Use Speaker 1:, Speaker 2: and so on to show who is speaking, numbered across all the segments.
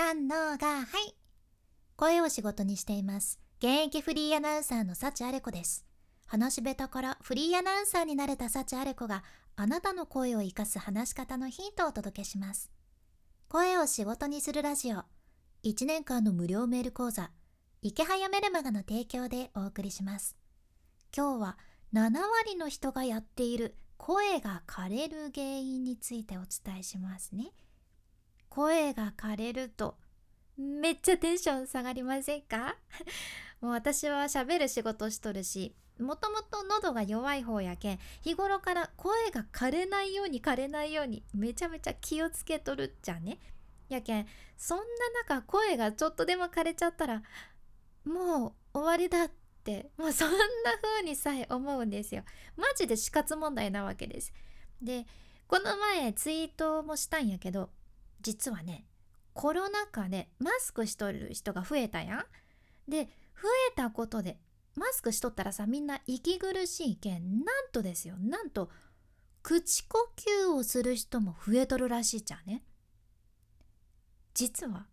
Speaker 1: 三のがはい。声を仕事にしています。現役フリーアナウンサーの幸あれ子です。話し下手からフリーアナウンサーになれた幸あれ子があなたの声を生かす話し方のヒントをお届けします。声を仕事にするラジオ。1年間の無料メール講座。池早メルマガの提供でお送りします。今日は7割の人がやっている声が枯れる原因についてお伝えしますね。声が枯れるとめっちゃテンション下がりませんか？もう私は喋る仕事しとるしもともと喉が弱い方やけん日頃から声が枯れないように枯れないようにめちゃめちゃ気をつけとるっちゃね？やけんそんな中声がちょっとでも枯れちゃったらもう終わりだってもうそんな風にさえ思うんですよ。マジで死活問題なわけです。でこの前ツイートもしたんやけど実はねコロナ禍でマスクしとる人が増えたやん。で増えたことでマスクしとったらさみんな息苦しいけんなんとですよ。なんと口呼吸をする人も増えとるらしいじゃんね。実は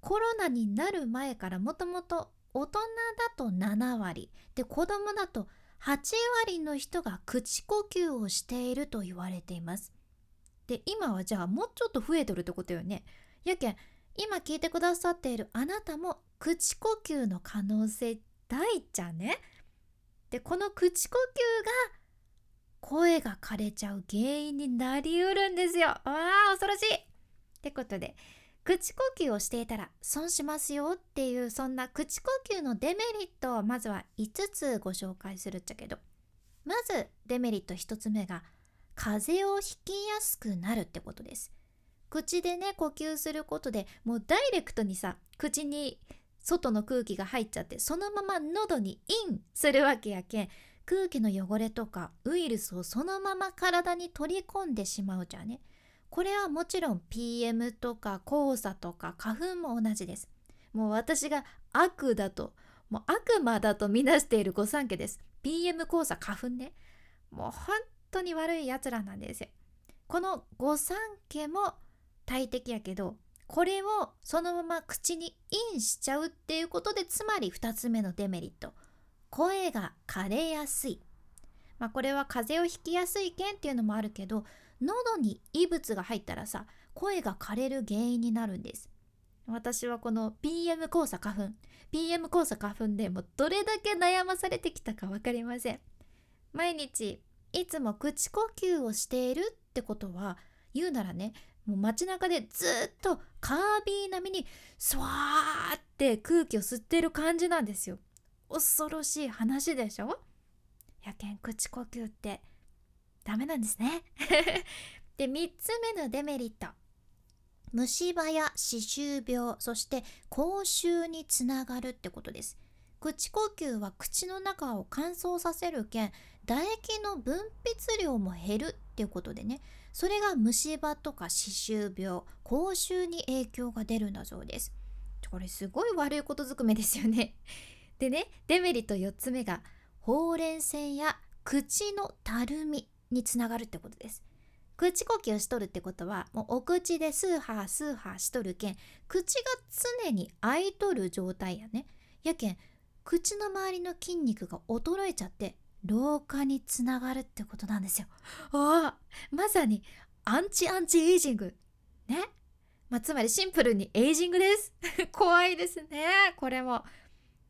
Speaker 1: コロナになる前からもともと大人だと7割。で子供だと8割の人が口呼吸をしていると言われています。で今はじゃあもうちょっと増えてるってことよね。やけん今聞いてくださっているあなたも口呼吸の可能性大っちゃね？でこの口呼吸が声が枯れちゃう原因になりうるんですよ。わあ恐ろしい。ってことで口呼吸をしていたら損しますよっていうそんな口呼吸のデメリットをまずは5つご紹介するっちゃけど。まずデメリット1つ目が風邪をひきやすくなるってことです口でね呼吸することでもうダイレクトにさ口に外の空気が入っちゃってそのまま喉にインするわけやけん空気の汚れとかウイルスをそのまま体に取り込んでしまうじゃねこれはもちろん PM とか黄砂とか花粉も同じです。もう私が悪だと、もう悪魔だとみなしている御三家です。PM 黄砂花粉ね。もう本当に悪い奴らなんですよ。この御三家も大敵やけど、これをそのまま口にインしちゃうっていうことで、つまり2つ目のデメリット。声が枯れやすい。まあこれは風邪をひきやすい件っていうのもあるけど、喉に異物が入ったらさ声が枯れる原因になるんです私はこの PM 黄砂花粉 PM 黄砂花粉でもどれだけ悩まされてきたか分かりません毎日いつも口呼吸をしているってことは言うならねもう街中でずっとカービィ並みにスワーって空気を吸ってる感じなんですよ。恐ろしい話でしょ？やけん口呼吸ってダメなんですね。で3つ目のデメリット。虫歯や歯周病そして口臭につながるってことです。口呼吸は口の中を乾燥させるけん唾液の分泌量も減るっていうことでねそれが虫歯とか歯周病口臭に影響が出るんだそうです。これすごい悪いことずくめですよね。でねデメリット4つ目がほうれい線や口のたるみにつながるってことです。口呼吸しとるってことはもうお口でスーハースーハーしとるけん口が常に開いとる状態やね。やけん口の周りの筋肉が衰えちゃって老化につながるってことなんですよ。ああ。まさにアンチアンチエイジング。ね。まあ、つまりシンプルにエイジングです。怖いですね。これも。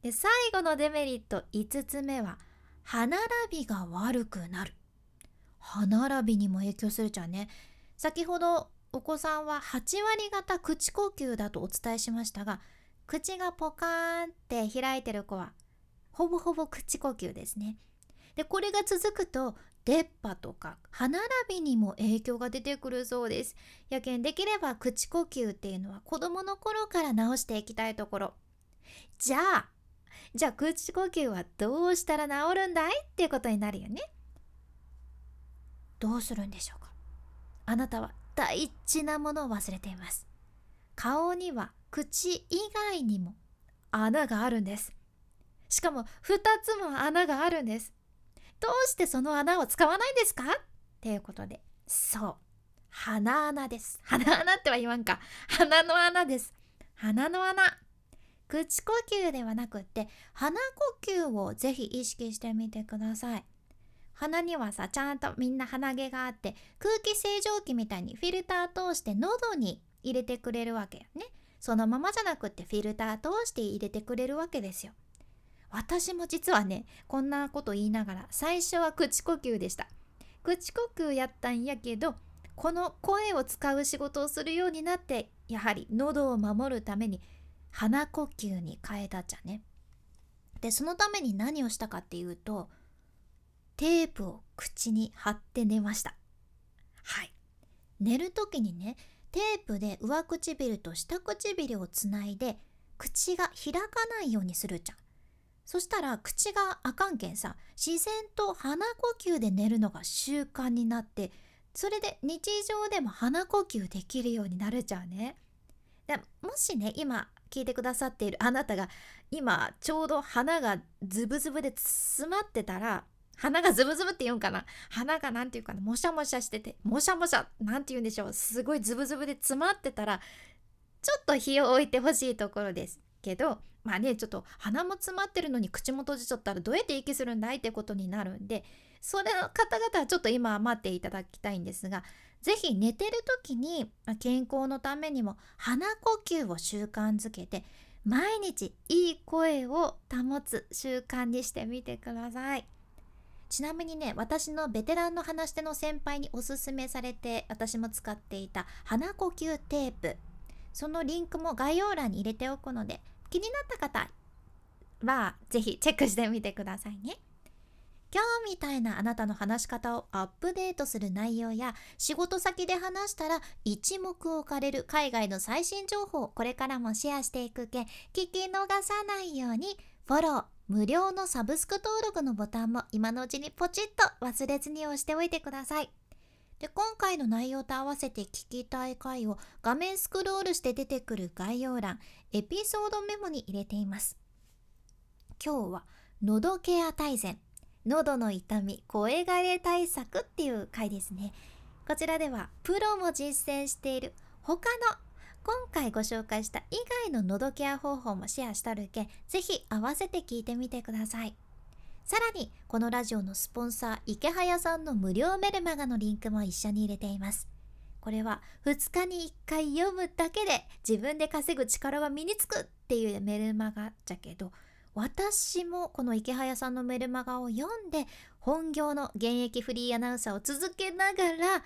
Speaker 1: で最後のデメリット5つ目は歯並びが悪くなる。歯並びにも影響するじゃんね。先ほどお子さんは8割方口呼吸だとお伝えしましたが口がポカーンって開いてる子はほぼほぼ口呼吸ですね。でこれが続くと出っ歯とか歯並びにも影響が出てくるそうです。やけんできれば口呼吸っていうのは子供の頃から直していきたいところ。じゃあじゃあ口呼吸はどうしたら治るんだいっていうことになるよね。どうするんでしょうか。あなたは大事なものを忘れています。顔には口以外にも穴があるんです。しかも2つも穴があるんです。どうしてその穴を使わないんですか？っていうことで。そう。鼻穴です。鼻穴っては言わんか。鼻の穴です。鼻の穴。口呼吸ではなくって鼻呼吸をぜひ意識してみてください。鼻にはさちゃんとみんな鼻毛があって空気清浄機みたいにフィルター通して喉に入れてくれるわけよね。そのままじゃなくってフィルター通して入れてくれるわけですよ私も実はねこんなこと言いながら最初は口呼吸でした口呼吸やったんやけどこの声を使う仕事をするようになってやはり喉を守るために鼻呼吸に変えたっちゃね。でそのために何をしたかっていうとテープを口に貼って寝ました。はい。寝る時にねテープで上唇と下唇をつないで口が開かないようにするじゃん。そしたら口があかんけんさ自然と鼻呼吸で寝るのが習慣になってそれで日常でも鼻呼吸できるようになるじゃんね。でもしね今聞いてくださっているあなたが今ちょうど鼻がズブズブで詰まってたら鼻がズブズブって言うんかな。鼻が何て言うかな。もしゃもしゃしててもしゃもしゃ何て言うんでしょう。すごいズブズブで詰まってたらちょっと火を置いてほしいところですけどまあねちょっと鼻も詰まってるのに口も閉じちゃったらどうやって息するんだいってことになるんでそれの方々はちょっと今は待っていただきたいんですが是非寝てる時に健康のためにも鼻呼吸を習慣づけて毎日いい声を保つ習慣にしてみてください。ちなみにね私のベテランの話し手の先輩におすすめされて私も使っていた鼻呼吸テープそのリンクも概要欄に入れておくので気になった方は是非チェックしてみてくださいね。今日みたいなあなたの話し方をアップデートする内容や仕事先で話したら一目置かれる海外の最新情報をこれからもシェアしていくけ聞き逃さないようにフォロー無料のサブスク登録のボタンも今のうちにポチッと忘れずに押しておいてください。で今回の内容と合わせて聞きたい回を画面スクロールして出てくる概要欄エピソードメモに入れています。今日は喉ケア大全喉の痛み声枯れ対策っていう回ですねこちらではプロも実践している他の今回ご紹介した以外の喉ケア方法もシェアしたるけぜひ合わせて聞いてみてください。さらにこのラジオのスポンサー池早さんの無料メルマガのリンクも一緒に入れています。これは2日に1回読むだけで自分で稼ぐ力が身につくっていうメルマガじゃけど私もこの池早さんのメルマガを読んで本業の現役フリーアナウンサーを続けながら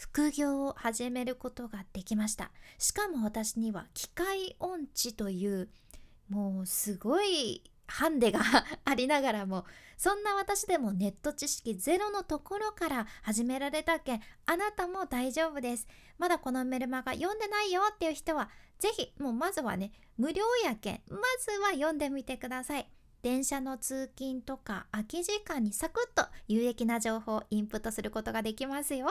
Speaker 1: 副業を始めることができました。しかも私には機械音痴というもうすごいハンデがありながらもそんな私でもネット知識ゼロのところから始められたけんあなたも大丈夫です。まだこのメルマガ読んでないよっていう人はぜひもうまずはね無料やけんまずは読んでみてください。電車の通勤とか空き時間にサクッと有益な情報をインプットすることができますよ。